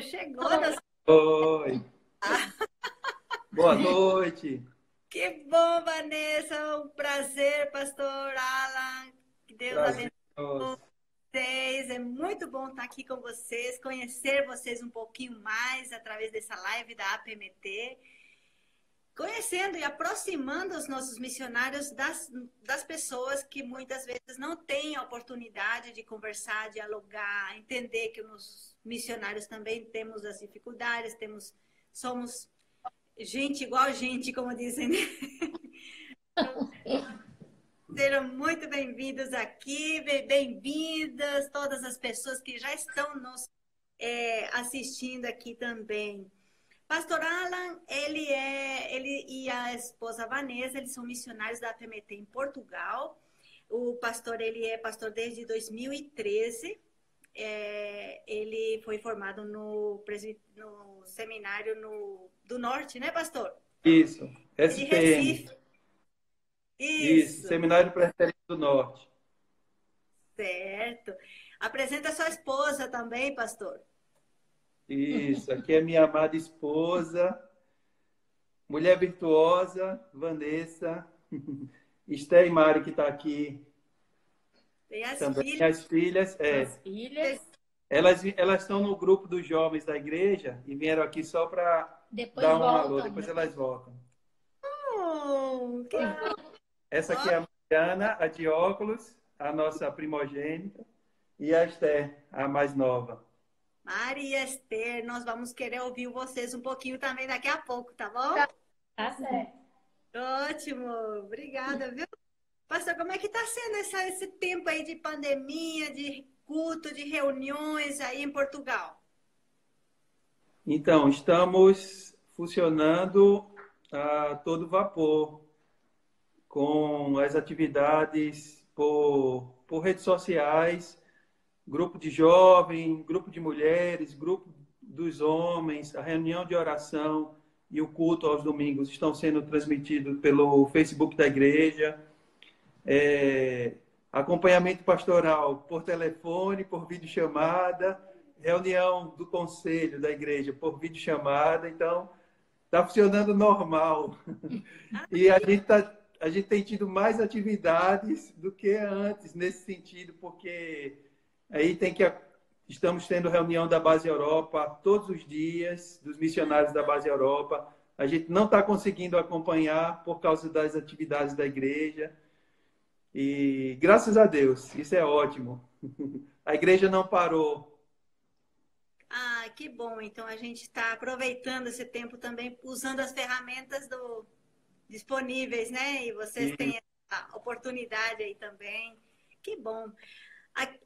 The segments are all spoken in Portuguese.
chegou, chegou. Oi. Boa noite. Que bom, Vanessa. Um prazer, pastor Alan. Que Deus prazer. abençoe vocês. É muito bom estar aqui com vocês, conhecer vocês um pouquinho mais através dessa live da APMT conhecendo e aproximando os nossos missionários das, das pessoas que muitas vezes não têm a oportunidade de conversar, dialogar, entender que os missionários também temos as dificuldades, temos somos gente igual gente, como dizem. Né? Sejam muito bem-vindos aqui, bem-vindas todas as pessoas que já estão nos é, assistindo aqui também. Pastor Alan, ele é, ele e a esposa Vanessa, eles são missionários da APMT em Portugal. O pastor, ele é pastor desde 2013. É, ele foi formado no, no seminário no, do Norte, né, pastor? Isso, SPM. Isso. Isso, Seminário Presbiteriano do Norte. Certo. Apresenta a sua esposa também, pastor. Isso, aqui é minha amada esposa, mulher virtuosa, Vanessa, Esté e Mari, que está aqui. Tem as também. filhas. As filhas, é. As filhas. Elas, elas estão no grupo dos jovens da igreja e vieram aqui só para dar um alô. Depois elas voltam. Oh, que... Essa aqui é a Mariana, a de óculos, a nossa primogênita, e a Esther, a mais nova. Maria Esther, nós vamos querer ouvir vocês um pouquinho também daqui a pouco, tá bom? Tá, tá certo. Ótimo, obrigada, viu? Pastor, como é que está sendo essa, esse tempo aí de pandemia, de culto, de reuniões aí em Portugal? Então, estamos funcionando a todo vapor, com as atividades por, por redes sociais, grupo de jovens, grupo de mulheres, grupo dos homens, a reunião de oração e o culto aos domingos estão sendo transmitidos pelo Facebook da igreja. É, acompanhamento pastoral por telefone, por videochamada, reunião do conselho da igreja por videochamada. Então, está funcionando normal. E a gente, tá, a gente tem tido mais atividades do que antes nesse sentido, porque Aí tem que estamos tendo reunião da Base Europa todos os dias dos missionários da Base Europa. A gente não está conseguindo acompanhar por causa das atividades da igreja. E graças a Deus, isso é ótimo. A igreja não parou. Ah, que bom. Então a gente está aproveitando esse tempo também, usando as ferramentas do... disponíveis, né? E vocês Sim. têm a oportunidade aí também. Que bom.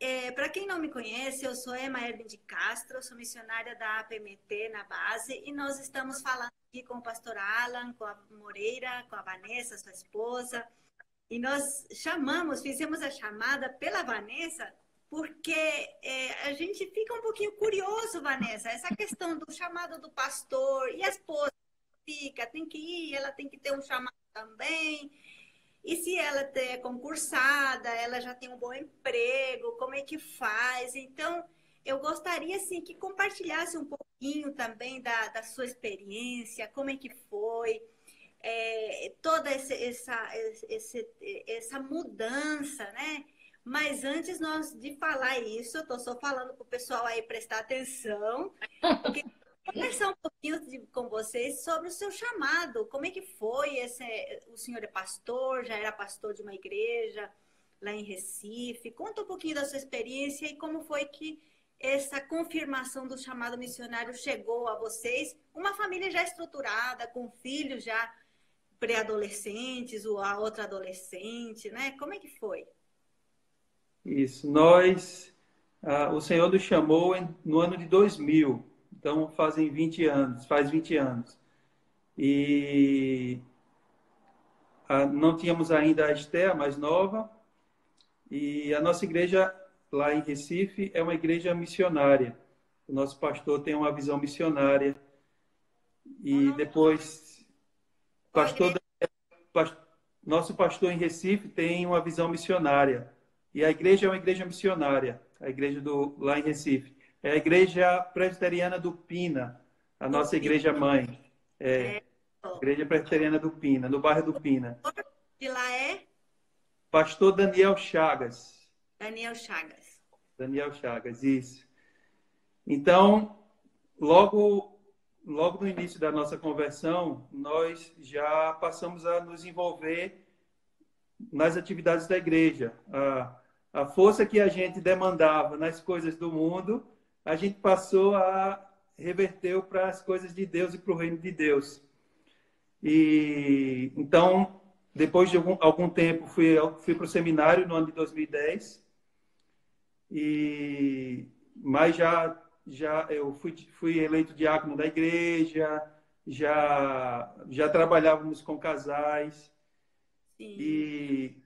É, Para quem não me conhece, eu sou Emma Erwin de Castro, sou missionária da APMT na base e nós estamos falando aqui com o pastor Alan, com a Moreira, com a Vanessa, sua esposa. E nós chamamos, fizemos a chamada pela Vanessa, porque é, a gente fica um pouquinho curioso, Vanessa, essa questão do chamado do pastor e a esposa fica, tem que ir, ela tem que ter um chamado também. E se ela é concursada, ela já tem um bom emprego, como é que faz? Então, eu gostaria assim que compartilhasse um pouquinho também da, da sua experiência, como é que foi é, toda esse, essa, esse, essa mudança, né? Mas antes nós de falar isso, eu estou só falando para o pessoal aí prestar atenção, porque conversar um pouquinho de, com vocês sobre o seu chamado. Como é que foi? Esse, o senhor é pastor, já era pastor de uma igreja lá em Recife. Conta um pouquinho da sua experiência e como foi que essa confirmação do chamado missionário chegou a vocês. Uma família já estruturada, com filhos já pré-adolescentes, ou a outra adolescente, né? Como é que foi? Isso, nós, ah, o Senhor nos chamou no ano de 2000 então fazem 20 anos, faz 20 anos. E a, não tínhamos ainda a Esté, a mais nova, e a nossa igreja lá em Recife é uma igreja missionária. O nosso pastor tem uma visão missionária. E depois, pastor, nosso pastor em Recife tem uma visão missionária. E a igreja é uma igreja missionária, a igreja do lá em Recife. É a Igreja Presbiteriana do Pina, a nossa igreja mãe. É, é. Igreja Presbiteriana do Pina, no bairro do Pina. De lá é? Pastor Daniel Chagas. Daniel Chagas. Daniel Chagas, isso. Então, logo, logo no início da nossa conversão, nós já passamos a nos envolver nas atividades da igreja. A, a força que a gente demandava nas coisas do mundo, a gente passou a reverter para as coisas de Deus e para o reino de Deus. E então, depois de algum, algum tempo, fui, fui para o seminário no ano de 2010. E mas já já eu fui, fui eleito diácono da igreja, já já trabalhávamos com casais. Sim. E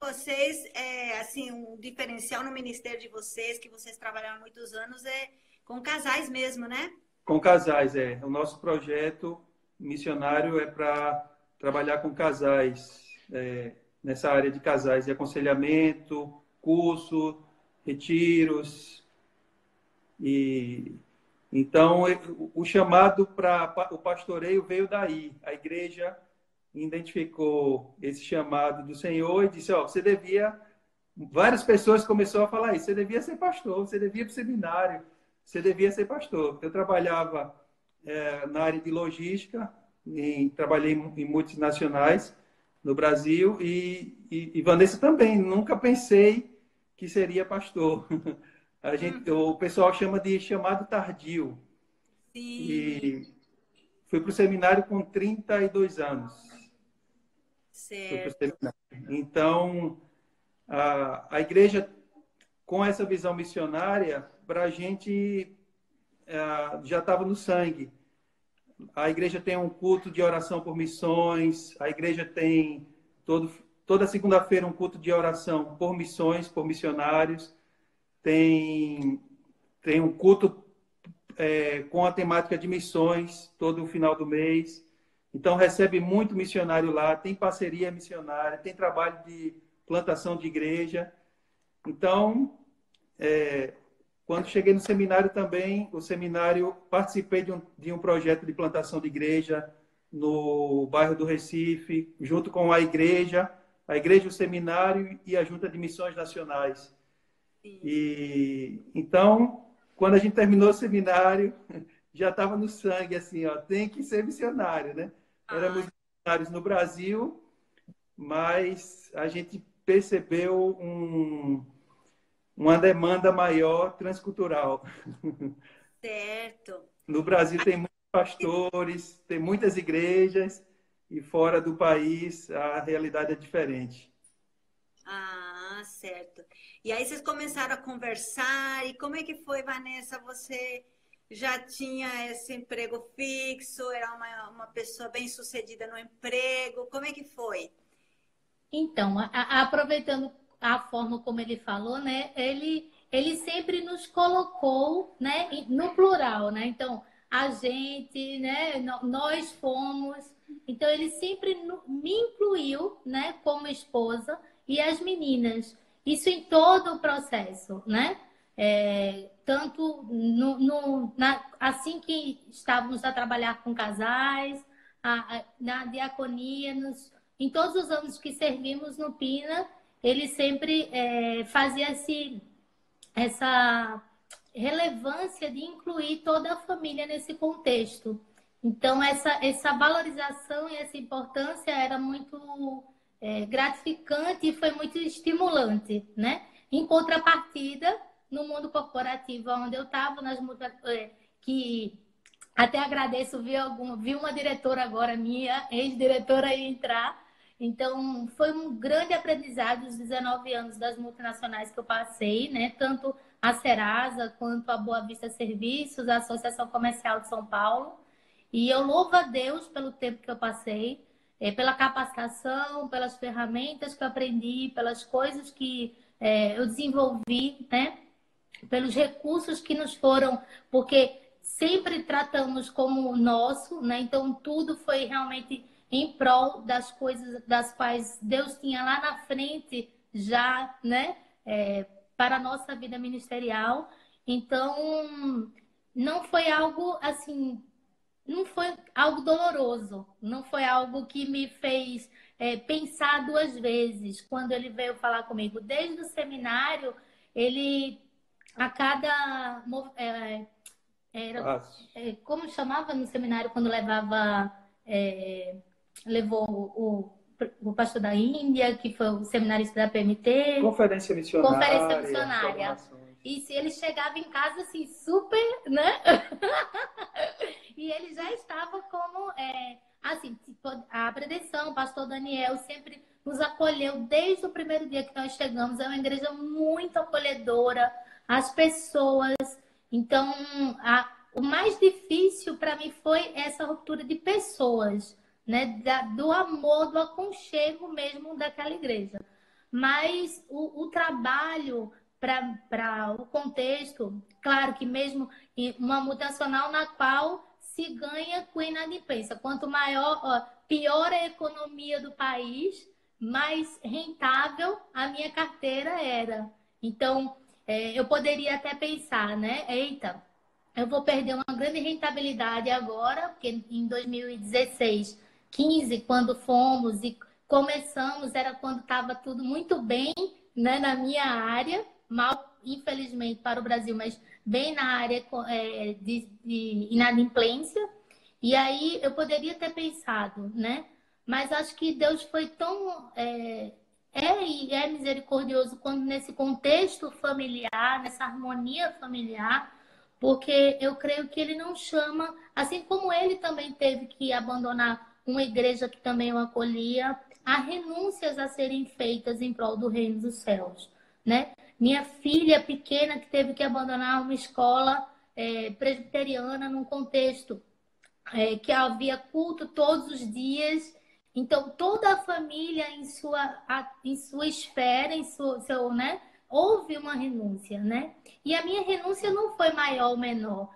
vocês, é, assim, um diferencial no ministério de vocês, que vocês trabalharam há muitos anos, é com casais mesmo, né? Com casais, é. O nosso projeto missionário é para trabalhar com casais, é, nessa área de casais, de aconselhamento, curso, retiros. E então o chamado para o pastoreio veio daí. A igreja identificou esse chamado do Senhor e disse: ó, você devia. Várias pessoas começaram a falar isso. Você devia ser pastor, você devia ir para o seminário, você devia ser pastor. Eu trabalhava é, na área de logística, em, trabalhei em multinacionais no Brasil e, e, e, Vanessa também. Nunca pensei que seria pastor. A gente, uhum. O pessoal chama de chamado tardio. Sim. E fui para o seminário com 32 anos. Certo. Então, a, a igreja, com essa visão missionária, para a gente é, já estava no sangue. A igreja tem um culto de oração por missões, a igreja tem todo, toda segunda-feira um culto de oração por missões, por missionários, tem, tem um culto é, com a temática de missões todo o final do mês. Então, recebe muito missionário lá, tem parceria missionária, tem trabalho de plantação de igreja. Então, é, quando cheguei no seminário também, o seminário, participei de um, de um projeto de plantação de igreja no bairro do Recife, junto com a igreja, a igreja, o seminário e a Junta de Missões Nacionais. E então, quando a gente terminou o seminário, já estava no sangue assim, ó, tem que ser missionário, né? Éramos missionários no Brasil, mas a gente percebeu um, uma demanda maior transcultural. Certo. No Brasil tem muitos pastores, tem muitas igrejas, e fora do país a realidade é diferente. Ah, certo. E aí vocês começaram a conversar, e como é que foi, Vanessa, você já tinha esse emprego fixo, era uma, uma pessoa bem sucedida no emprego, como é que foi? Então, a, a, aproveitando a forma como ele falou, né, ele, ele sempre nos colocou, né, no plural, né, então, a gente, né, nós fomos, então ele sempre me incluiu, né, como esposa e as meninas, isso em todo o processo, né, é, tanto no, no, na, assim que estávamos a trabalhar com casais, a, a, na diaconia, nos, em todos os anos que servimos no Pina, ele sempre é, fazia esse, essa relevância de incluir toda a família nesse contexto. Então, essa, essa valorização e essa importância era muito é, gratificante e foi muito estimulante, né? Em contrapartida, no mundo corporativo onde eu estava, nas é, que até agradeço, vi, algum, vi uma diretora agora minha, ex-diretora entrar. Então, foi um grande aprendizado os 19 anos das multinacionais que eu passei, né? Tanto a Serasa quanto a Boa Vista Serviços, a Associação Comercial de São Paulo. E eu louvo a Deus pelo tempo que eu passei, é, pela capacitação, pelas ferramentas que eu aprendi, pelas coisas que é, eu desenvolvi, né? Pelos recursos que nos foram, porque sempre tratamos como nosso, né? Então tudo foi realmente em prol das coisas das quais Deus tinha lá na frente já, né? É, para a nossa vida ministerial. Então, não foi algo assim, não foi algo doloroso, não foi algo que me fez é, pensar duas vezes. Quando ele veio falar comigo, desde o seminário, ele a cada é, era, é, como chamava no seminário quando levava é, levou o, o pastor da Índia, que foi o seminarista da PMT. Conferência missionária. Conferência missionária. E se ele chegava em casa assim, super, né? e ele já estava como, é, assim, tipo, a pretensão, o pastor Daniel sempre nos acolheu desde o primeiro dia que nós chegamos. É uma igreja muito acolhedora, as pessoas. Então, a, o mais difícil para mim foi essa ruptura de pessoas né, da, do amor, do aconchego mesmo daquela igreja. Mas o, o trabalho para o contexto, claro que mesmo uma mutacional na qual se ganha com inadimplência. Quanto maior, ó, pior a economia do país, mais rentável a minha carteira era. Então, é, eu poderia até pensar, né? Eita, eu vou perder uma grande rentabilidade agora, porque em 2016 15, quando fomos e começamos, era quando estava tudo muito bem né, na minha área, mal, infelizmente, para o Brasil, mas bem na área é, de, de inadimplência. E aí eu poderia ter pensado, né? Mas acho que Deus foi tão. É, é e é misericordioso quando nesse contexto familiar, nessa harmonia familiar, porque eu creio que ele não chama, assim como ele também teve que abandonar uma igreja que também o acolhia, há renúncias a serem feitas em prol do reino dos céus, né? Minha filha pequena que teve que abandonar uma escola é, presbiteriana num contexto é, que havia culto todos os dias, então toda a família em sua em sua esfera, em seu, né? Houve uma renúncia, né? E a minha renúncia não foi maior ou menor,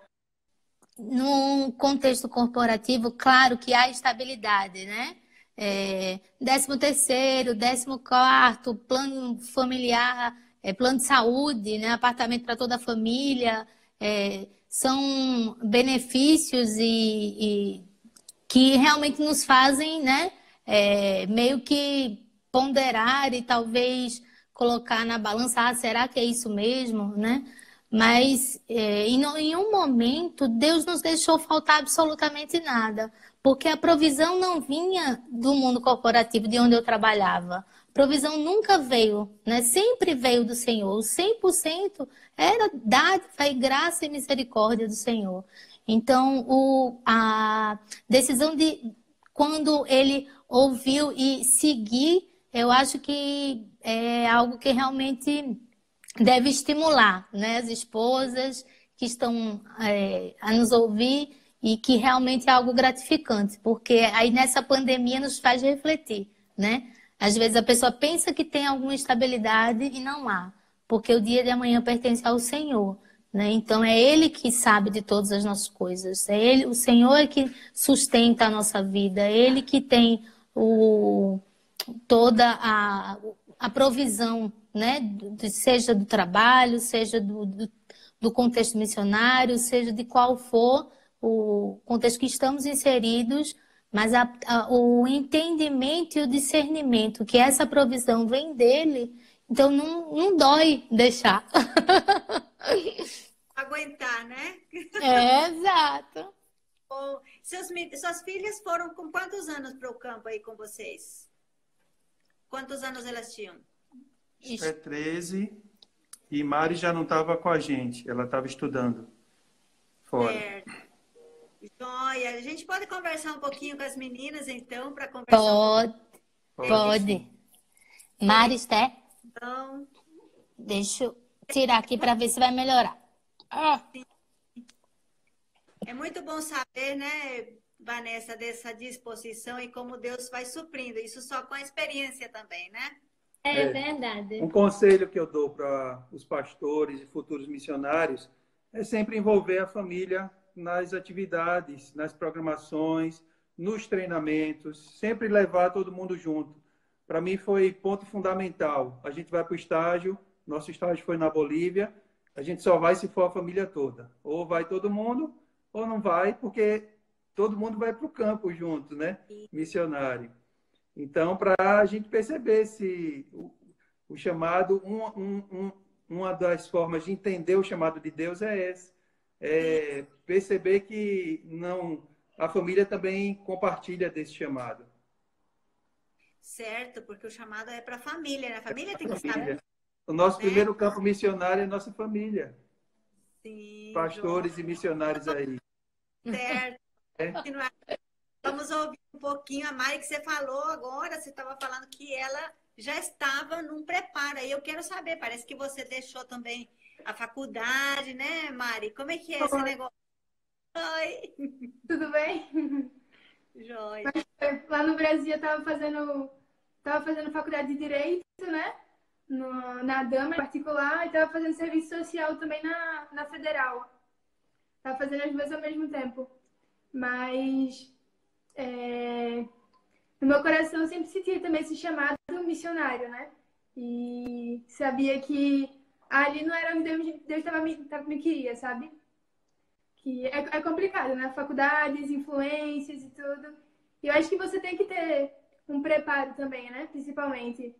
num contexto corporativo, claro que há estabilidade, né? É, décimo terceiro, décimo quarto, plano familiar, é, plano de saúde, né? apartamento para toda a família, é, são benefícios e, e, que realmente nos fazem, né? É, meio que ponderar e talvez colocar na balança, ah, será que é isso mesmo, né? Mas é, em nenhum momento Deus nos deixou faltar absolutamente nada, porque a provisão não vinha do mundo corporativo de onde eu trabalhava. Provisão nunca veio, né? sempre veio do Senhor. O 100% era dádiva e graça e misericórdia do Senhor. Então, o, a decisão de quando ele ouviu e seguir, eu acho que é algo que realmente deve estimular né, as esposas que estão é, a nos ouvir e que realmente é algo gratificante, porque aí nessa pandemia nos faz refletir, né? Às vezes a pessoa pensa que tem alguma estabilidade e não há, porque o dia de amanhã pertence ao Senhor, né? Então é Ele que sabe de todas as nossas coisas, é Ele, o Senhor é que sustenta a nossa vida, é Ele que tem o, toda a, a provisão né? seja do trabalho, seja do, do, do contexto missionário, seja de qual for o contexto que estamos inseridos, mas a, a, o entendimento e o discernimento que essa provisão vem dele, então não, não dói deixar. Aguentar, né? É, exato. Bom, seus, suas filhas foram com quantos anos para o campo aí com vocês? Quantos anos elas tinham? Isso. É 13. E Mari já não estava com a gente, ela estava estudando fora. É. Joia. A gente pode conversar um pouquinho com as meninas, então, para conversar? Pode. Um pode. Mari, Esté? Então... Deixa eu tirar aqui para ver se vai melhorar. Ah. É muito bom saber, né, Vanessa, dessa disposição e como Deus vai suprindo. Isso só com a experiência também, né? É, é verdade. Um conselho que eu dou para os pastores e futuros missionários é sempre envolver a família nas atividades, nas programações, nos treinamentos, sempre levar todo mundo junto. Para mim foi ponto fundamental. A gente vai para o estágio, nosso estágio foi na Bolívia, a gente só vai se for a família toda. Ou vai todo mundo, ou não vai, porque todo mundo vai para o campo junto, né? Missionário. Então, para a gente perceber se o, o chamado, um, um, um, uma das formas de entender o chamado de Deus é essa. É perceber que não a família também compartilha desse chamado. Certo, porque o chamado é para a família, né? A família é tem que família. estar. O nosso né? primeiro campo missionário é a nossa família. Sim. Pastores João. e missionários aí. Certo. É. Vamos ouvir um pouquinho a Mari que você falou agora. Você estava falando que ela já estava num preparo. E eu quero saber, parece que você deixou também a faculdade, né, Mari? Como é que é Oi. esse negócio? Oi! Tudo bem? Joia. Lá no Brasil eu estava fazendo, tava fazendo faculdade de Direito, né? No, na Dama particular, e estava fazendo serviço social também na, na Federal. Estava fazendo as duas ao mesmo tempo. Mas é, no meu coração eu sempre sentia também esse chamado missionário, né? E sabia que ali não era onde Deus, Deus tava me, tava, me queria, sabe? Que é, é complicado, né? Faculdades, influências e tudo. E eu acho que você tem que ter um preparo também, né? Principalmente.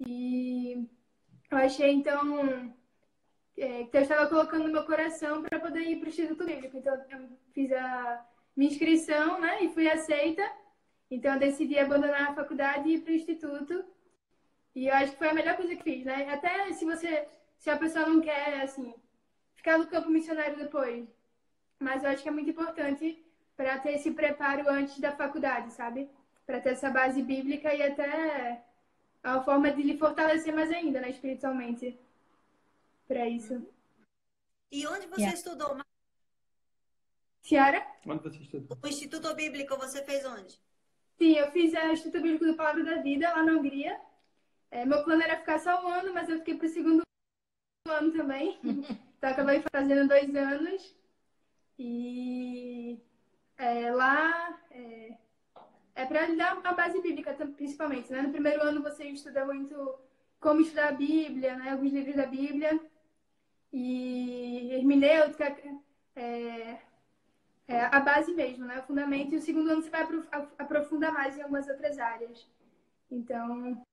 E eu achei, então, é, que Deus estava colocando meu coração para poder ir para o Instituto Bíblico. Então, eu fiz a minha inscrição, né? E fui aceita. Então, eu decidi abandonar a faculdade e ir para o Instituto. E eu acho que foi a melhor coisa que fiz, né? Até se você, se a pessoa não quer, assim, ficar no campo missionário depois. Mas eu acho que é muito importante para ter esse preparo antes da faculdade, sabe? Para ter essa base bíblica e até a forma de lhe fortalecer mais ainda, né, espiritualmente. Para isso. E onde você yeah. estudou? Ciara? Onde você estudou? O Instituto Bíblico você fez onde? Sim, eu fiz o Instituto Bíblico do Palavra da Vida, lá na Hungria. É, meu plano era ficar só um ano, mas eu fiquei para o segundo ano também. então, acabei fazendo dois anos. E é, lá é, é para lhe dar a base bíblica, principalmente. Né? No primeiro ano você estuda muito como estudar a Bíblia, né? alguns livros da Bíblia. E hermenêutica, é, é a base mesmo, né? o fundamento. E o segundo ano você vai aprofundar mais em algumas outras áreas. Então,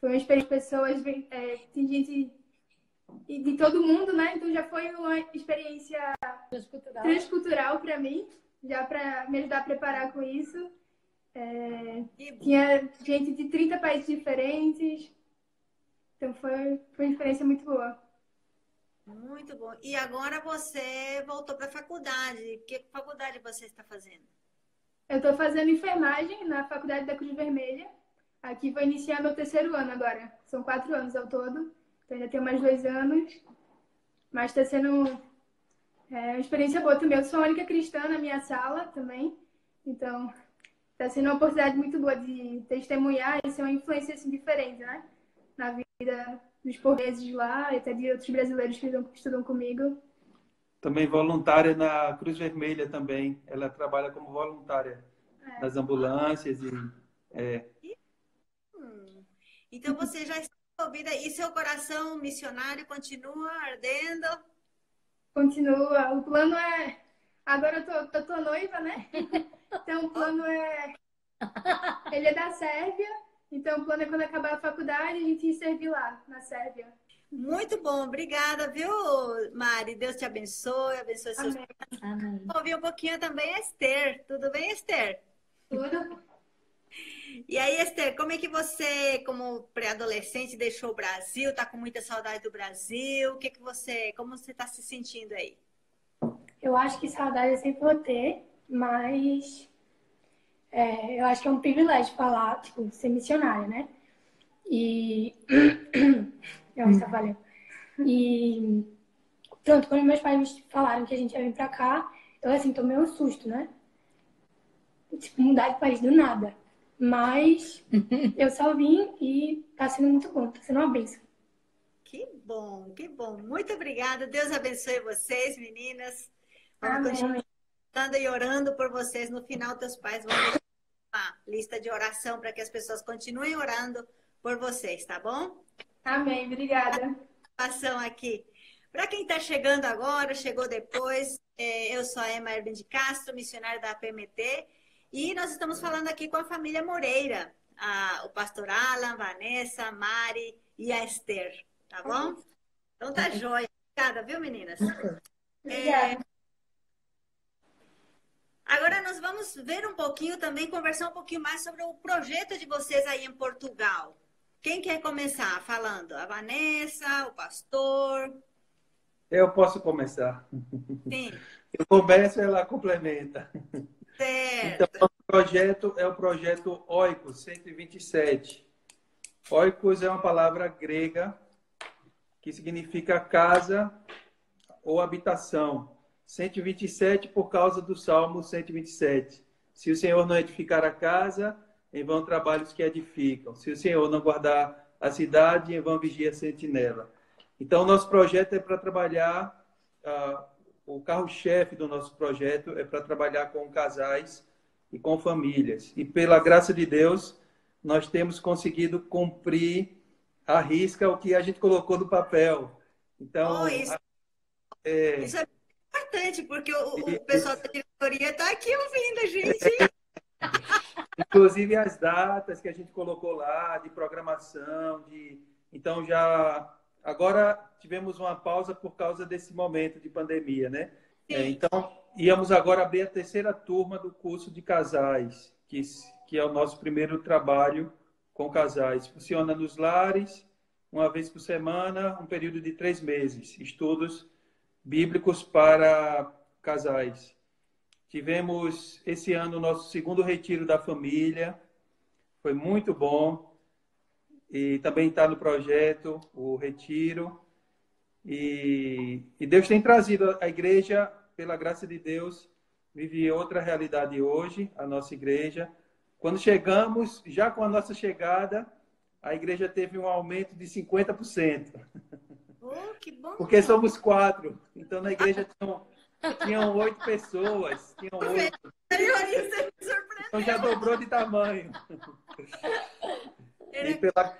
foi uma experiência de pessoas, é, tem gente de todo mundo, né? Então já foi uma experiência transcultural, transcultural para mim, já para me ajudar a preparar com isso. É, tinha gente de 30 países diferentes. Então foi, foi uma experiência muito boa. Muito bom. E agora você voltou para a faculdade. Que faculdade você está fazendo? Eu estou fazendo enfermagem na Faculdade da Cruz Vermelha. Aqui vou iniciar meu terceiro ano agora. São quatro anos ao todo. Então ainda tenho mais dois anos. Mas está sendo é, uma experiência boa também. Eu sou a única cristã na minha sala também. Então está sendo uma oportunidade muito boa de testemunhar e ser uma influência assim, diferente, né? Na vida dos portugueses lá e até de outros brasileiros que estudam comigo. Também voluntária na Cruz Vermelha também. Ela trabalha como voluntária é. nas ambulâncias e é. hum. Então você já está envolvida e seu coração missionário continua ardendo? Continua. O plano é agora eu tô, eu tô noiva, né? Então o plano é ele é da Sérvia. Então o plano é quando acabar a faculdade a gente ir servir lá na Sérvia. Muito bom, obrigada, viu, Mari? Deus te abençoe, abençoe seus Amém. Amém. Ouvir um pouquinho também Esther. Tudo bem, Esther? Tudo. E aí, Esther, como é que você, como pré-adolescente, deixou o Brasil? Tá com muita saudade do Brasil? O que que você, como você está se sentindo aí? Eu acho que saudade eu sempre vou ter, mas é, eu acho que é um privilégio falar, tipo, ser missionária, né? E nossa, valeu. E pronto, quando meus pais falaram que a gente ia vir pra cá, eu assim, tomei um susto, né? Tipo, mudar de país do nada. Mas eu só vim e tá sendo muito bom, tá sendo uma bênção. Que bom, que bom. Muito obrigada. Deus abençoe vocês, meninas. Vamos Amém. continuar e orando por vocês. No final, teus pais vão deixar uma lista de oração para que as pessoas continuem orando por vocês, tá bom? Amém, obrigada. Participação aqui. Para quem está chegando agora, chegou depois, é, eu sou a Emma Erben de Castro, missionária da PMT, e nós estamos falando aqui com a família Moreira, a, o pastor Alan, Vanessa, a Mari e a Esther, tá bom? Então tá jóia. Obrigada, viu, meninas? É... Agora nós vamos ver um pouquinho também, conversar um pouquinho mais sobre o projeto de vocês aí em Portugal. Quem quer começar falando? A Vanessa, o pastor? Eu posso começar. Sim. Eu começo, ela complementa. Certo. Então, o projeto é o projeto Oikos 127. Oikos é uma palavra grega que significa casa ou habitação. 127 por causa do Salmo 127. Se o Senhor não edificar a casa, em vão trabalhos que edificam. Se o Senhor não guardar a cidade, em vão vigia a sentinela. Então, nosso projeto é para trabalhar, uh, o carro-chefe do nosso projeto é para trabalhar com casais e com famílias. E pela graça de Deus, nós temos conseguido cumprir a risca o que a gente colocou no papel. Então, oh, isso, é... isso é importante, porque o, o pessoal da diretoria está aqui ouvindo a gente. Inclusive as datas que a gente colocou lá, de programação, de. Então já. Agora tivemos uma pausa por causa desse momento de pandemia, né? É, então, íamos agora abrir a terceira turma do curso de casais, que, que é o nosso primeiro trabalho com casais. Funciona nos lares, uma vez por semana, um período de três meses. Estudos bíblicos para casais. Tivemos esse ano o nosso segundo retiro da família, foi muito bom. E também está no projeto o retiro. E, e Deus tem trazido a igreja, pela graça de Deus, vive outra realidade hoje, a nossa igreja. Quando chegamos, já com a nossa chegada, a igreja teve um aumento de 50%. Oh, que bom. Porque somos quatro. Então, na igreja tinham, tinham oito pessoas. Tinham oito. Então, já dobrou de tamanho. E pela...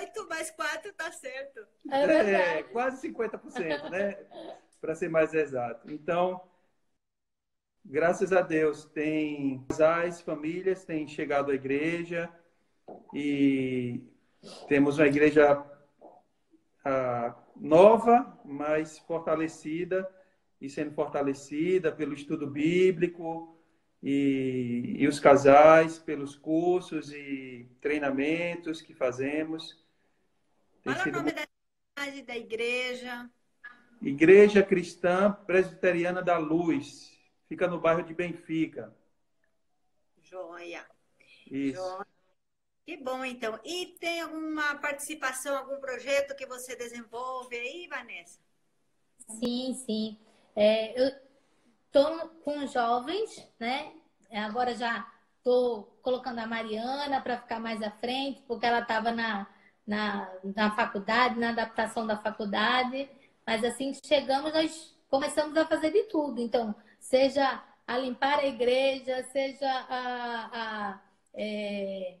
Oito mais quatro tá certo. É, é quase 50%, né? Para ser mais exato. Então, graças a Deus, tem casais, famílias têm chegado à igreja e temos uma igreja ah, nova, mas fortalecida e sendo fortalecida pelo estudo bíblico e, e os casais, pelos cursos e treinamentos que fazemos. Tem Fala sido... o nome da, da igreja. Igreja Cristã Presbiteriana da Luz. Fica no bairro de Benfica. Joia. Isso. Joia. Que bom, então. E tem alguma participação, algum projeto que você desenvolve aí, Vanessa? Sim, sim. É, eu estou com jovens, né? Agora já estou colocando a Mariana para ficar mais à frente, porque ela estava na, na, na faculdade, na adaptação da faculdade. Mas assim que chegamos, nós começamos a fazer de tudo. Então, seja a limpar a igreja, seja a, a é,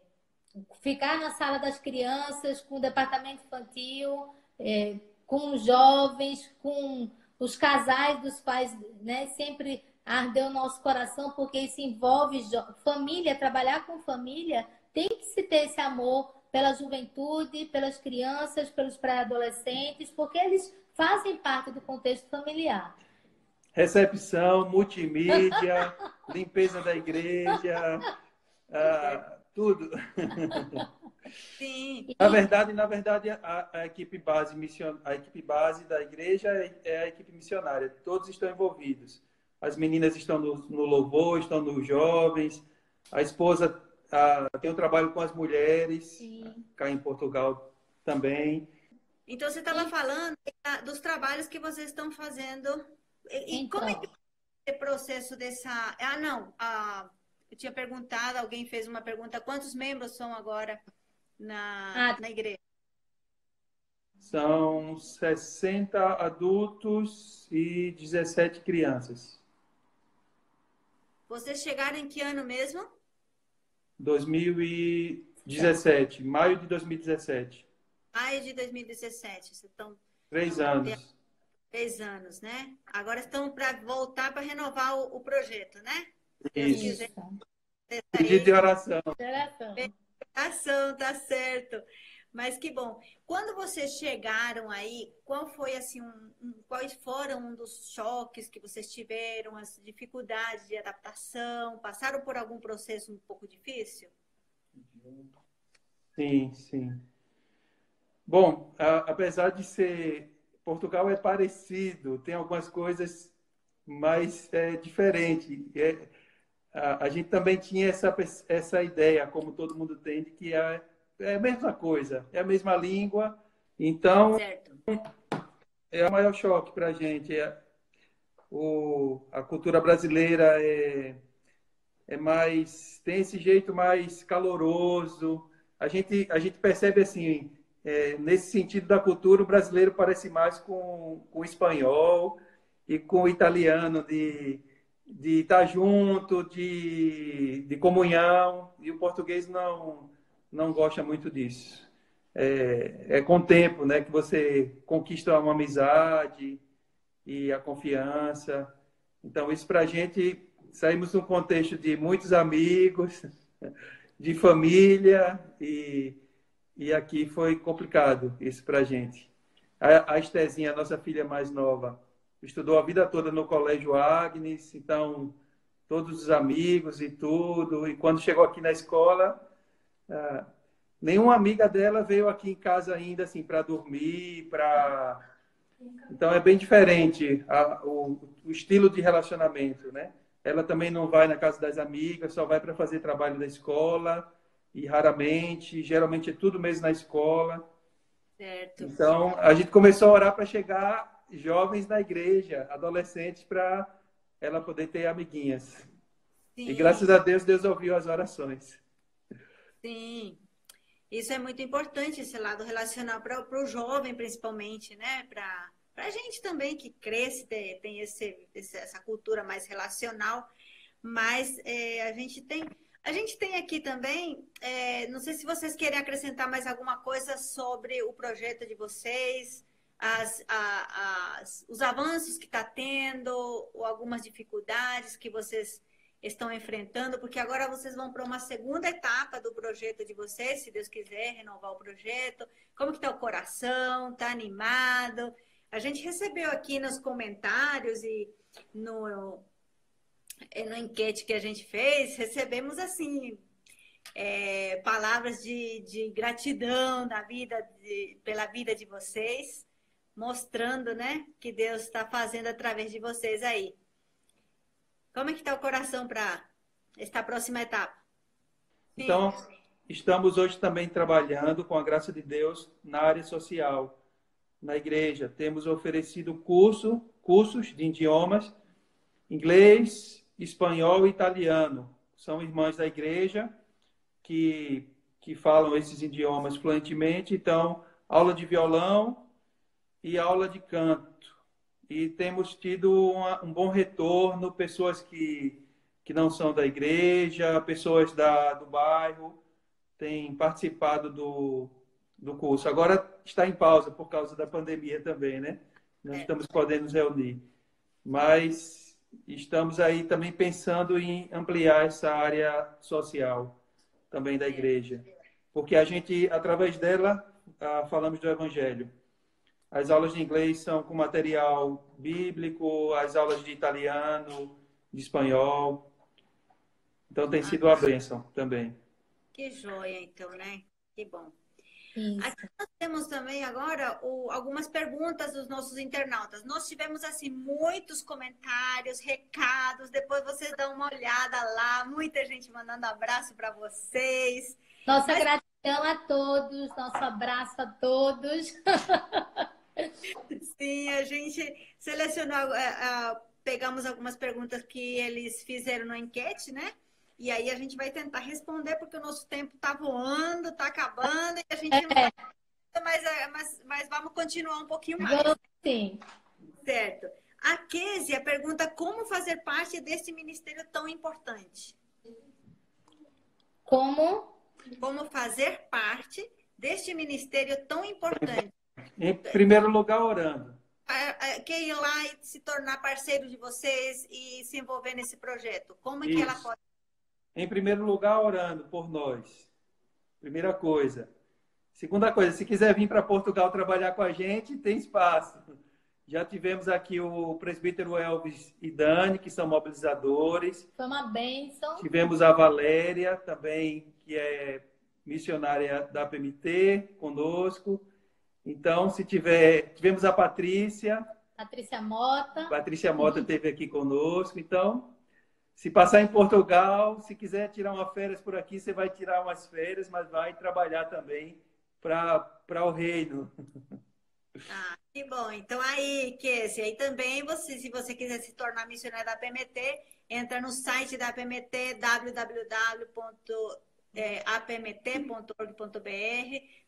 ficar na sala das crianças, com o departamento infantil, é, com jovens, com os casais dos pais, né? Sempre ardeu o nosso coração, porque isso envolve família, trabalhar com família, tem que se ter esse amor pela juventude, pelas crianças, pelos pré-adolescentes, porque eles fazem parte do contexto familiar. Recepção, multimídia, limpeza da igreja, ah, tudo. Sim. Na verdade, na verdade, a, a, equipe base mission, a equipe base da igreja é, é, a equipe missionária. Todos estão envolvidos. As meninas estão no, no louvor, estão nos jovens. A esposa a, tem um trabalho com as mulheres, Sim. cá em Portugal também. Então você estava falando dos trabalhos que vocês estão fazendo. E, então. como é que é o processo dessa? Ah, não. A eu tinha perguntado, alguém fez uma pergunta, quantos membros são agora na, ah. na igreja? São 60 adultos e 17 crianças. Vocês chegaram em que ano mesmo? 2017, maio de 2017. Maio de 2017. Vocês estão... Três anos. Três anos, né? Agora estão para voltar para renovar o, o, projeto, né? Isso. Pedido de oração. Oração. Oração, tá certo. Mas que bom. Quando vocês chegaram aí, qual foi assim, um, um, quais foram um dos choques que vocês tiveram, as dificuldades de adaptação? Passaram por algum processo um pouco difícil? Sim, sim. Bom, a, apesar de ser Portugal é parecido, tem algumas coisas mais é, diferentes. É, a, a, gente também tinha essa, essa ideia, como todo mundo tem, de que é, é a mesma coisa, é a mesma língua. Então, certo. é o maior choque para a gente. É, o, a cultura brasileira é, é mais tem esse jeito mais caloroso. A gente, a gente percebe assim, é, nesse sentido da cultura, o brasileiro parece mais com, com o espanhol e com o italiano, de, de estar junto, de, de comunhão, e o português não, não gosta muito disso. É, é com o tempo né, que você conquista uma amizade e a confiança. Então, isso para a gente, saímos de um contexto de muitos amigos, de família, e, e aqui foi complicado isso para a gente. A Estezinha, nossa filha mais nova, estudou a vida toda no Colégio Agnes, então todos os amigos e tudo. E quando chegou aqui na escola, ah, nenhuma amiga dela veio aqui em casa ainda assim para dormir, para então é bem diferente a, o, o, estilo de relacionamento, né? Ela também não vai na casa das amigas, só vai para fazer trabalho da escola e raramente, geralmente é tudo mesmo na escola. Certo. Então a gente começou a orar para chegar jovens na igreja, adolescentes para ela poder ter amiguinhas. Sim. E graças a Deus Deus ouviu as orações. Sim. Isso é muito importante, esse lado relacional para o jovem, principalmente, né? Para a gente também que cresce, tem, tem esse, essa cultura mais relacional, mas é, a gente tem. A gente tem aqui também, é, não sei se vocês querem acrescentar mais alguma coisa sobre o projeto de vocês, as, a, as, os avanços que está tendo, ou algumas dificuldades que vocês estão enfrentando, porque agora vocês vão para uma segunda etapa do projeto de vocês, se Deus quiser renovar o projeto. Como que está o coração? Está animado? A gente recebeu aqui nos comentários e no, é, no enquete que a gente fez, recebemos assim é, palavras de, de, gratidão da vida de, pela vida de vocês, mostrando, né, que Deus está fazendo através de vocês aí. Como é que está o coração para esta próxima etapa? Sim. Então, estamos hoje também trabalhando, com a graça de Deus, na área social, na igreja. Temos oferecido curso, cursos de idiomas, inglês, espanhol e italiano. São irmãs da igreja que, que falam esses idiomas fluentemente. Então, aula de violão e aula de canto e temos tido uma, um bom retorno, pessoas que, que não são da igreja, pessoas da, do bairro têm participado do, do curso. Agora está em pausa por causa da pandemia também, né? Não é. estamos podendo nos reunir. Mas estamos aí também pensando em ampliar essa área social também da é. igreja. Porque a gente, através dela, ah, falamos do evangelho. As aulas de inglês são com material bíblico, as aulas de italiano, de espanhol. Então tem sido uma bênção também. Que joia, então, né? Que bom. Isso. Aqui nós temos também agora o, algumas perguntas dos nossos internautas. Nós tivemos assim muitos comentários, recados. Depois vocês dão uma olhada lá. Muita gente mandando abraço para vocês. Nossa Mas... gratidão a todos, nosso abraço a todos. Sim, a gente selecionou, uh, uh, pegamos algumas perguntas que eles fizeram na enquete, né? E aí a gente vai tentar responder, porque o nosso tempo está voando, está acabando, e a gente não é. mas, mas, mas vamos continuar um pouquinho mais. Sim. Certo. A Kézia pergunta como fazer parte desse ministério tão importante. Como? Como fazer parte deste ministério tão importante. Em primeiro lugar, orando. quer ir lá e se tornar parceiro de vocês e se envolver nesse projeto? Como é que ela pode? Em primeiro lugar, orando por nós. Primeira coisa. Segunda coisa, se quiser vir para Portugal trabalhar com a gente, tem espaço. Já tivemos aqui o presbítero Elvis e Dani, que são mobilizadores. Foi uma bênção. Tivemos a Valéria também, que é missionária da PMT, conosco. Então, se tiver. Tivemos a Patrícia. Patrícia Mota. Patrícia Mota esteve aqui conosco. Então, se passar em Portugal, se quiser tirar uma férias por aqui, você vai tirar umas férias, mas vai trabalhar também para o reino. Ah, que bom. Então aí, Kessi, aí também você, se você quiser se tornar missionário da PMT, entra no site da PMT, www.apmt.org.br,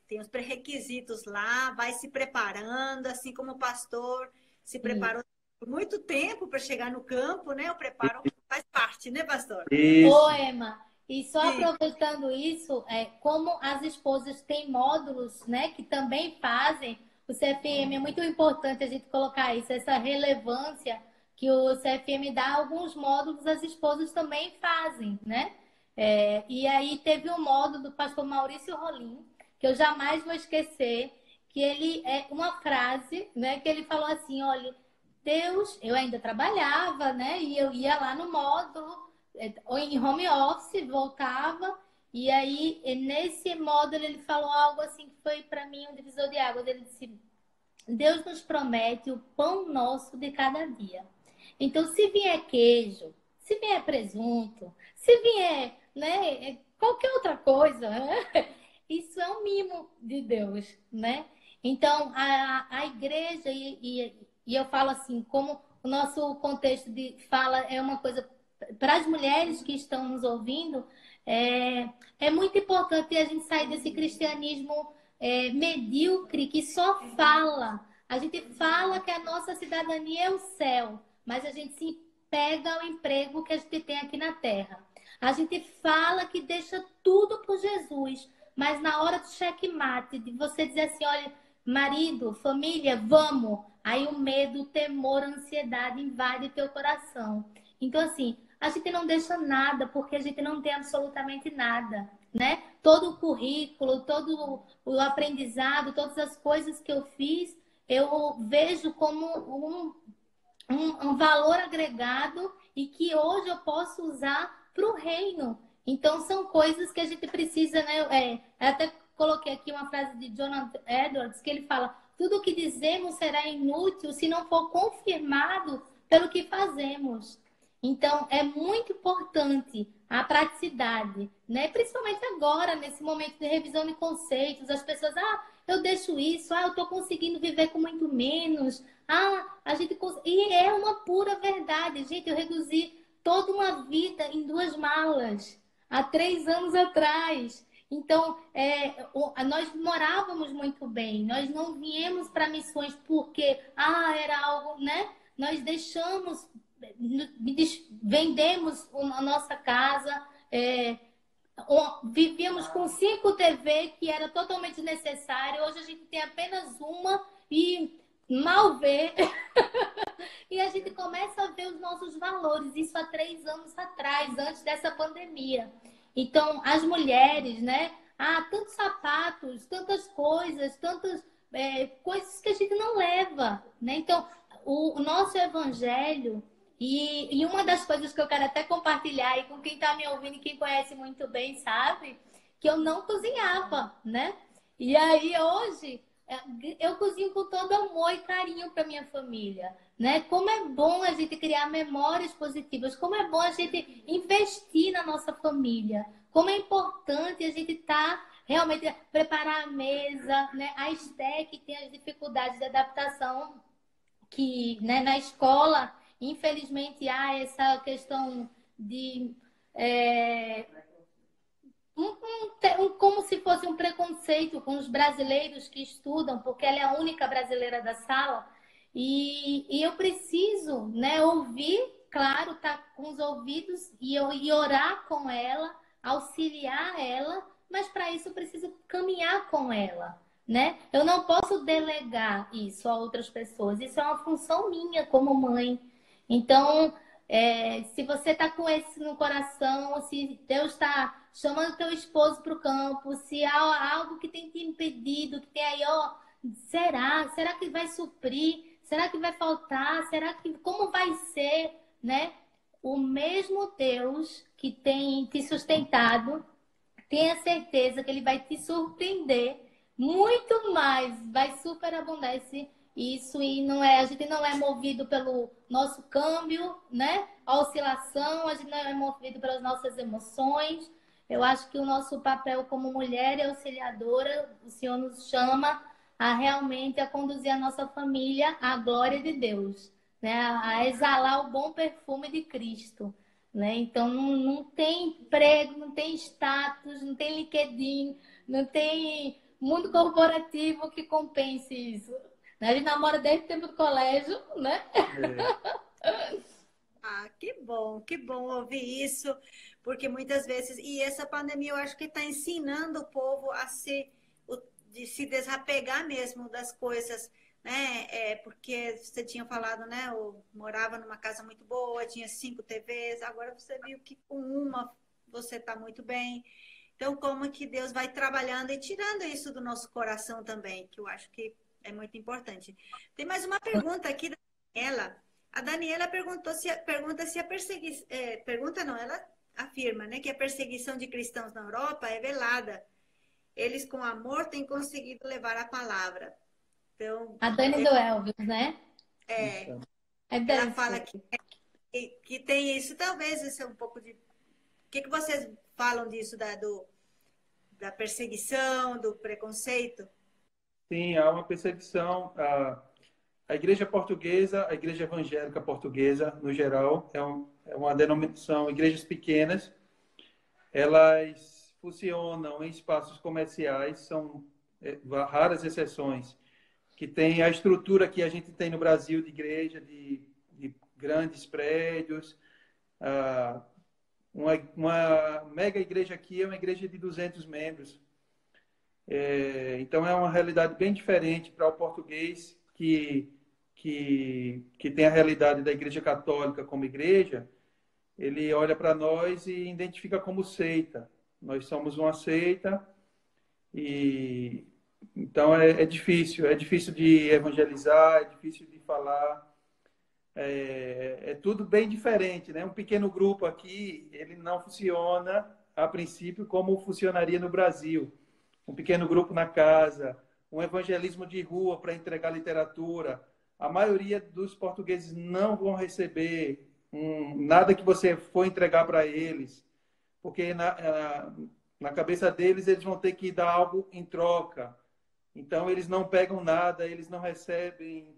tem os pré-requisitos lá, vai se preparando, assim como o pastor se preparou por muito tempo para chegar no campo, né? O preparo faz parte, né, pastor? Isso. Ô, Emma, e só Sim. aproveitando isso, é, como as esposas têm módulos, né, que também fazem o CFM, é muito importante a gente colocar isso, essa relevância que o CFM dá, alguns módulos as esposas também fazem, né? É, e aí teve um módulo do pastor Maurício Rolim, que eu jamais vou esquecer, que ele é uma frase, né, que ele falou assim, olha, Deus, eu ainda trabalhava, né, e eu ia lá no módulo, é, em home office, voltava, e aí, nesse módulo, ele falou algo assim que foi para mim um divisor de águas. Ele disse: Deus nos promete o pão nosso de cada dia. Então, se vier queijo, se vier presunto, se vier né, qualquer outra coisa, isso é um mimo de Deus, né? Então, a, a igreja, e, e, e eu falo assim, como o nosso contexto de fala é uma coisa para as mulheres que estão nos ouvindo, é, é muito importante a gente sair desse cristianismo é, medíocre que só fala. A gente fala que a nossa cidadania é o céu, mas a gente se pega ao emprego que a gente tem aqui na terra. A gente fala que deixa tudo por Jesus, mas na hora do checkmate, de você dizer assim, olha, marido, família, vamos, aí o medo, o temor, a ansiedade invade teu coração. Então, assim, a gente não deixa nada, porque a gente não tem absolutamente nada, né? Todo o currículo, todo o aprendizado, todas as coisas que eu fiz, eu vejo como um, um, um valor agregado e que hoje eu posso usar para o reino. Então, são coisas que a gente precisa, né? É, até coloquei aqui uma frase de Jonathan Edwards, que ele fala: tudo o que dizemos será inútil se não for confirmado pelo que fazemos. Então, é muito importante a praticidade, né? Principalmente agora, nesse momento de revisão de conceitos, as pessoas, ah, eu deixo isso, ah, eu estou conseguindo viver com muito menos, ah, a gente e é uma pura verdade, gente. Eu reduzi toda uma vida em duas malas há três anos atrás. Então, é, nós morávamos muito bem, nós não viemos para missões porque, ah, era algo, né? Nós deixamos vendemos a nossa casa, é, vivíamos com cinco TV que era totalmente necessário. Hoje a gente tem apenas uma e mal vê. e a gente começa a ver os nossos valores. Isso há três anos atrás, antes dessa pandemia. Então, as mulheres, né? Ah, tantos sapatos, tantas coisas, tantas é, coisas que a gente não leva, né? Então, o, o nosso evangelho e, e, uma das coisas que eu quero até compartilhar e com quem está me ouvindo e quem conhece muito bem sabe que eu não cozinhava, né? E aí hoje eu cozinho com todo amor e carinho para minha família, né? Como é bom a gente criar memórias positivas, como é bom a gente investir na nossa família, como é importante a gente estar tá realmente preparar a mesa, né? A que tem as dificuldades de adaptação que, né, na escola Infelizmente, há essa questão de. É, um, um, um, como se fosse um preconceito com os brasileiros que estudam, porque ela é a única brasileira da sala. E, e eu preciso né, ouvir, claro, estar tá com os ouvidos e, e orar com ela, auxiliar ela, mas para isso eu preciso caminhar com ela. né? Eu não posso delegar isso a outras pessoas. Isso é uma função minha como mãe. Então, é, se você está com isso no coração, se Deus está chamando teu esposo para o campo, se há algo que tem te impedido, que tem aí, ó, será? Será que vai suprir? Será que vai faltar? Será que como vai ser, né? O mesmo Deus que tem te sustentado, tenha certeza que ele vai te surpreender muito mais, vai superabundar esse isso e não é, a gente não é movido pelo nosso câmbio, né? A oscilação, a gente não é movido pelas nossas emoções. Eu acho que o nosso papel como mulher e auxiliadora, o Senhor nos chama a realmente a conduzir a nossa família à glória de Deus, né? A exalar o bom perfume de Cristo. Né? Então não, não tem emprego, não tem status, não tem LinkedIn, não tem mundo corporativo que compense isso. Né? A gente namora desde o tempo do colégio, né? É. ah, que bom, que bom ouvir isso, porque muitas vezes, e essa pandemia eu acho que está ensinando o povo a se, de se desapegar mesmo das coisas, né? É, porque você tinha falado, né? Eu morava numa casa muito boa, tinha cinco TVs, agora você viu que com uma você está muito bem. Então, como que Deus vai trabalhando e tirando isso do nosso coração também, que eu acho que é muito importante. Tem mais uma pergunta aqui da Daniela. A Daniela perguntou se, pergunta se a perseguição. É, pergunta não, ela afirma né, que a perseguição de cristãos na Europa é velada. Eles, com amor, têm conseguido levar a palavra. Então, a Dani é, do Elvis, né? É. é ela fala que, que, que, tem isso, talvez isso é um pouco de. O que, que vocês falam disso, da, do, da perseguição, do preconceito? Sim, há uma perseguição. A, a igreja portuguesa, a igreja evangélica portuguesa, no geral, é, um, é uma denominação, igrejas pequenas, elas funcionam em espaços comerciais, são é, raras exceções, que tem a estrutura que a gente tem no Brasil de igreja, de, de grandes prédios, ah, uma, uma mega igreja aqui é uma igreja de 200 membros. É, então é uma realidade bem diferente para o português que, que, que tem a realidade da igreja católica como igreja. Ele olha para nós e identifica como seita. Nós somos uma seita e então é, é difícil, é difícil de evangelizar, é difícil de falar é, é, tudo bem diferente, né? Um pequeno grupo aqui, ele não funciona a princípio como funcionaria no Brasil. Um pequeno grupo na casa, um evangelismo de rua para entregar literatura. A maioria dos portugueses não vão receber um, nada que você for entregar para eles, porque na, na, na cabeça deles eles vão ter que dar algo em troca. Então eles não pegam nada, eles não recebem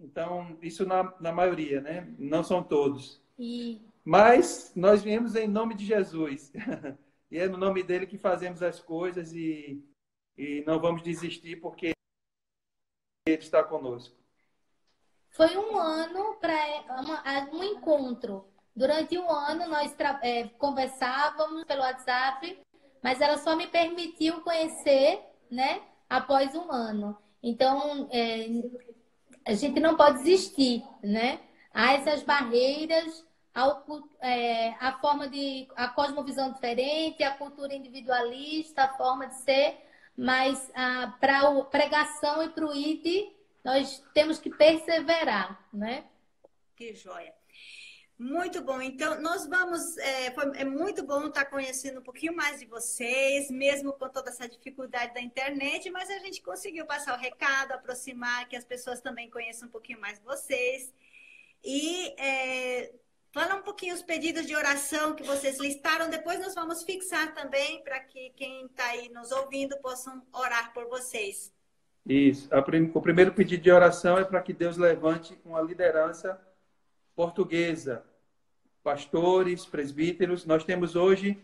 então, isso na, na maioria, né? Não são todos. E... Mas nós viemos em nome de Jesus. e é no nome dele que fazemos as coisas e, e não vamos desistir porque ele está conosco. Foi um ano para um encontro. Durante um ano nós é, conversávamos pelo WhatsApp, mas ela só me permitiu conhecer, né? Após um ano. Então, é, a gente não pode desistir, né? Há essas barreiras, ao, é, a forma de a cosmovisão diferente, a cultura individualista, a forma de ser, mas para a pregação e para o ID nós temos que perseverar, né? Que joia. Muito bom. Então, nós vamos. É, foi, é, muito bom estar conhecendo um pouquinho mais de vocês, mesmo com toda essa dificuldade da internet, mas a gente conseguiu passar o recado, aproximar, que as pessoas também conheçam um pouquinho mais vocês. E é, fala um pouquinho os pedidos de oração que vocês listaram, depois nós vamos fixar também para que quem está aí nos ouvindo possam orar por vocês. Isso. O primeiro pedido de oração é para que Deus levante uma liderança portuguesa, pastores, presbíteros. Nós temos hoje,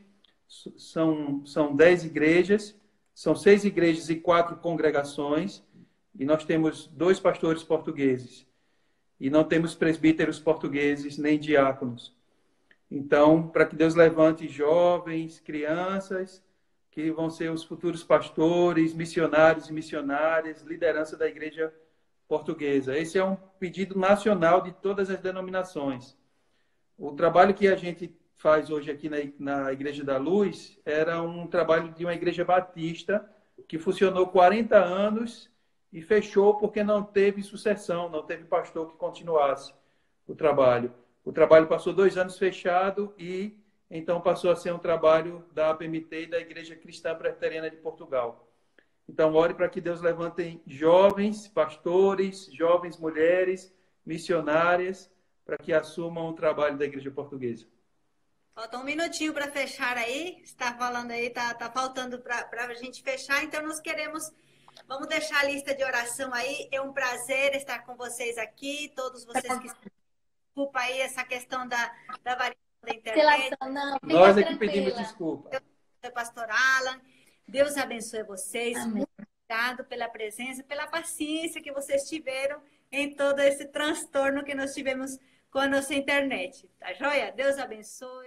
são, são dez igrejas, são seis igrejas e quatro congregações, e nós temos dois pastores portugueses. E não temos presbíteros portugueses nem diáconos. Então, para que Deus levante jovens, crianças, que vão ser os futuros pastores, missionários e missionárias, liderança da igreja portuguesa. Esse é um pedido nacional de todas as denominações. O trabalho que a gente faz hoje aqui na, na Igreja da Luz era um trabalho de uma igreja batista que funcionou 40 anos e fechou porque não teve sucessão, não teve pastor que continuasse o trabalho. O trabalho passou dois anos fechado e então passou a ser um trabalho da APMT e da Igreja Cristã Presbiteriana de Portugal. Então, ore para que Deus levante jovens pastores, jovens mulheres, missionárias, para que assumam o trabalho da Igreja Portuguesa. Falta um minutinho para fechar aí. Está falando aí, está tá faltando para a gente fechar. Então, nós queremos. Vamos deixar a lista de oração aí. É um prazer estar com vocês aqui, todos vocês que desculpa aí essa questão da, da variação da internet. Não, Nós é que pedimos desculpa. Pastor Alan, Deus abençoe vocês. Amém. Muito obrigado pela presença, pela paciência que vocês tiveram em todo esse transtorno que nós tivemos com a nossa internet. Tá joia? Deus abençoe.